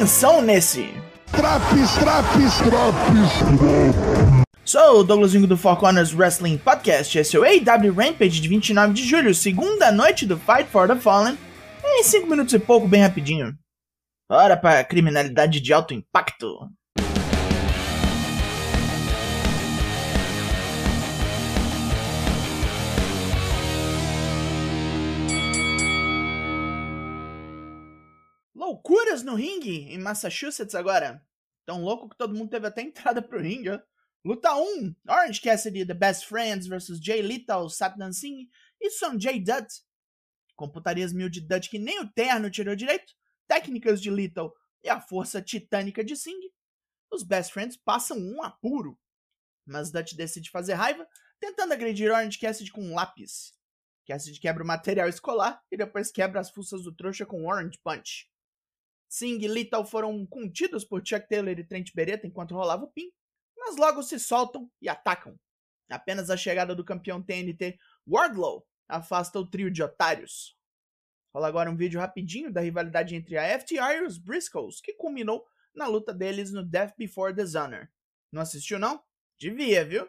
atenção nesse! Traps, traps, traps! Sou o Douglas Vingo do Four Corners Wrestling Podcast, esse é o AW Rampage de 29 de julho, segunda noite do Fight for the Fallen, em 5 minutos e pouco, bem rapidinho. Bora pra criminalidade de alto impacto. Loucuras no ringue em Massachusetts agora. Tão louco que todo mundo teve até entrada pro ringue, ó. Luta 1: Orange Cassidy The Best Friends vs Jay Lethal, Satnam Singh e Sonjay Dutt. Computarias mil de Dutt que nem o terno tirou direito, técnicas de Lethal e a força titânica de Singh. Os Best Friends passam um apuro, mas Dutt decide fazer raiva, tentando agredir Orange Cassidy com um lápis. Cassidy quebra o material escolar e depois quebra as fuças do trouxa com Orange Punch. Singh e Lethal foram contidos por Chuck Taylor e Trent Beretta enquanto rolava o pin, mas logo se soltam e atacam. Apenas a chegada do campeão TNT Wardlow afasta o trio de otários. Rola agora um vídeo rapidinho da rivalidade entre a FTR e os Briscoes, que culminou na luta deles no Death Before Dishonor. Não assistiu não? Devia, viu?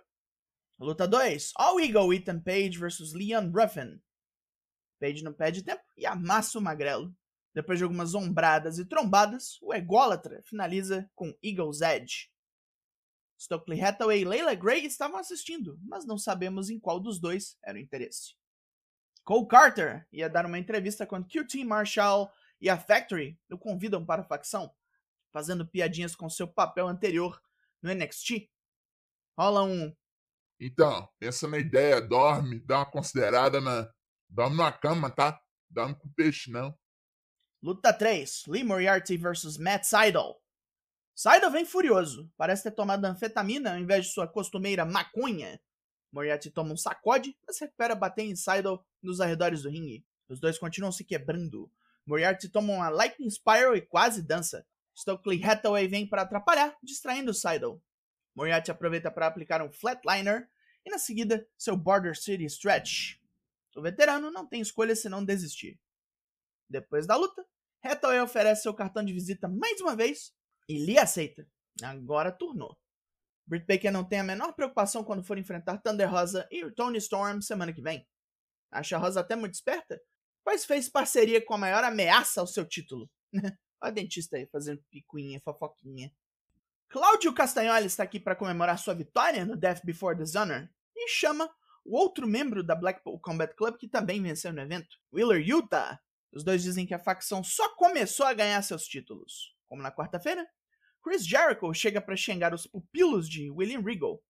Luta 2. All Eagle Ethan Page vs Leon Ruffin. Page não perde tempo e amassa o magrelo. Depois de algumas ombradas e trombadas, o ególatra finaliza com Eagle's Edge. Stokely Hathaway e Layla Gray estavam assistindo, mas não sabemos em qual dos dois era o interesse. Cole Carter ia dar uma entrevista quando QT Marshall e a Factory o convidam para a facção, fazendo piadinhas com seu papel anterior no NXT. Rola um. Então, pensa na ideia, dorme, dá uma considerada na. Dorme na cama, tá? Dorme com peixe, não. Luta 3: Lee Moriarty vs Matt Seidel. Seidel vem furioso, parece ter tomado anfetamina ao invés de sua costumeira maconha. Moriarty toma um sacode, mas recupera bater em Seidel nos arredores do ringue. Os dois continuam se quebrando. Moriarty toma uma Lightning Spiral e quase dança. Stokely Hathaway vem para atrapalhar, distraindo Seidel. Moriarty aproveita para aplicar um Flatliner e na seguida seu Border City Stretch. O veterano não tem escolha senão desistir. Depois da luta, Hathaway oferece seu cartão de visita mais uma vez e Lee aceita. Agora turnou. Britt Baker não tem a menor preocupação quando for enfrentar Thunder Rosa e Tony Storm semana que vem. Acha a Rosa até muito esperta, pois fez parceria com a maior ameaça ao seu título. Olha a dentista aí fazendo picuinha, fofoquinha. Cláudio Castagnoli está aqui para comemorar sua vitória no Death Before Dishonor e chama o outro membro da Blackpool Combat Club que também venceu no evento, Wheeler Utah. Os dois dizem que a facção só começou a ganhar seus títulos. Como na quarta-feira, Chris Jericho chega para xingar os pupilos de William Regal,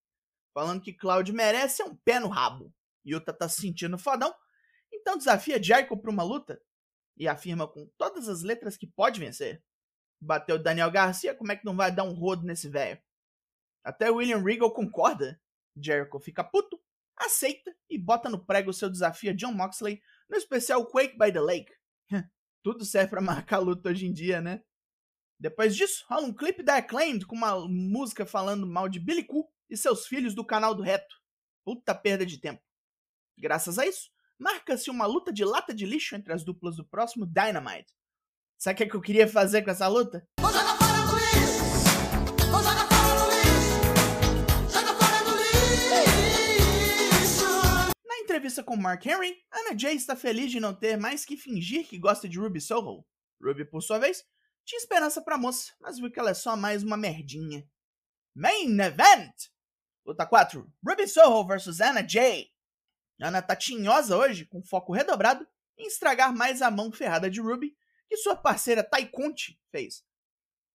falando que Claudio merece um pé no rabo. Yuta tá se sentindo fodão, então desafia Jericho para uma luta e afirma com todas as letras que pode vencer. Bateu Daniel Garcia, como é que não vai dar um rodo nesse velho? Até William Regal concorda. Jericho fica puto, aceita e bota no prego seu desafio a John Moxley no especial Quake by the Lake. Tudo serve para marcar luta hoje em dia, né? Depois disso, rola um clipe da Acclaimed com uma música falando mal de Billy Koo e seus filhos do canal do Reto. Puta perda de tempo. Graças a isso, marca-se uma luta de lata de lixo entre as duplas do próximo Dynamite. Sabe o que, é que eu queria fazer com essa luta? Vou jogar fora do lixo! Vou jogar entrevista com Mark Henry, Anna Jay está feliz de não ter mais que fingir que gosta de Ruby Soho. Ruby, por sua vez, tinha esperança pra moça, mas viu que ela é só mais uma merdinha. Main Event! Luta 4: Ruby Soho vs Anna Jay. Ana tá tinhosa hoje, com foco redobrado em estragar mais a mão ferrada de Ruby que sua parceira Tai Conti fez.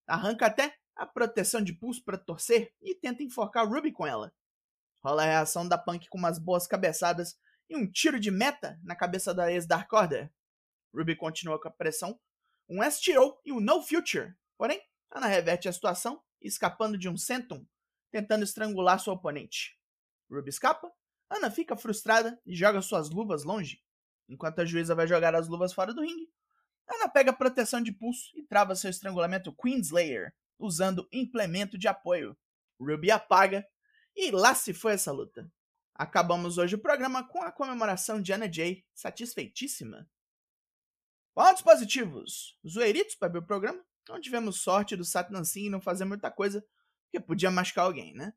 Arranca até a proteção de pulso para torcer e tenta enforcar Ruby com ela. Rola a reação da Punk com umas boas cabeçadas e um tiro de meta na cabeça da ex-Dark Order. Ruby continua com a pressão, um STO e um No Future. Porém, Ana reverte a situação, escapando de um Senton, tentando estrangular sua oponente. Ruby escapa, Ana fica frustrada e joga suas luvas longe. Enquanto a juíza vai jogar as luvas fora do ringue, Ana pega proteção de pulso e trava seu estrangulamento Queenslayer, usando implemento de apoio. Ruby apaga e lá se foi essa luta. Acabamos hoje o programa com a comemoração de Anna Jay, satisfeitíssima. Pontos positivos. Zoeiritos para ver o programa. Não tivemos sorte do Satnam Singh não fazer muita coisa, porque podia machucar alguém, né?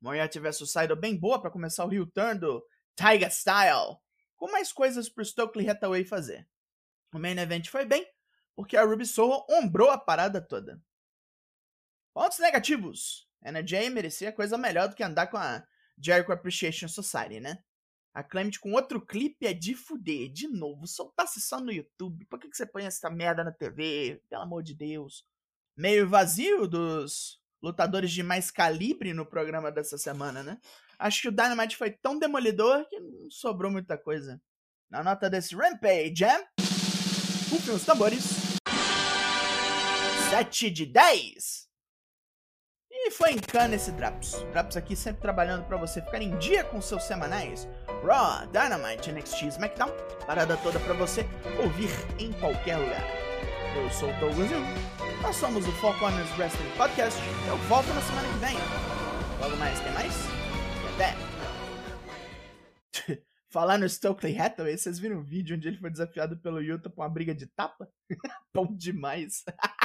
Moriarty vs Seidel bem boa para começar o heel turn do Tiger Style, com mais coisas pro Stokely Hathaway fazer. O main event foi bem, porque a Ruby Soho ombrou a parada toda. Pontos negativos. Anna Jay merecia coisa melhor do que andar com a Jericho Appreciation Society, né? A Clement com outro clipe é de fuder. De novo, soltasse só no YouTube. Por que, que você põe essa merda na TV? Pelo amor de Deus. Meio vazio dos lutadores de mais calibre no programa dessa semana, né? Acho que o Dynamite foi tão demolidor que não sobrou muita coisa. Na nota desse Rampage, Jam, rufem os tambores. 7 de 10. E foi em cana esse Draps. Draps aqui sempre trabalhando pra você ficar em dia com seus semanais. Raw, Dynamite, NXT, SmackDown. Parada toda pra você ouvir em qualquer lugar. Eu sou o Douglas. Nós somos o Four Corners Wrestling Podcast. Eu volto na semana que vem. Logo mais, tem mais? E até. Falar no Stokely Hathaway, vocês viram o vídeo onde ele foi desafiado pelo Yuta pra uma briga de tapa? Bom demais.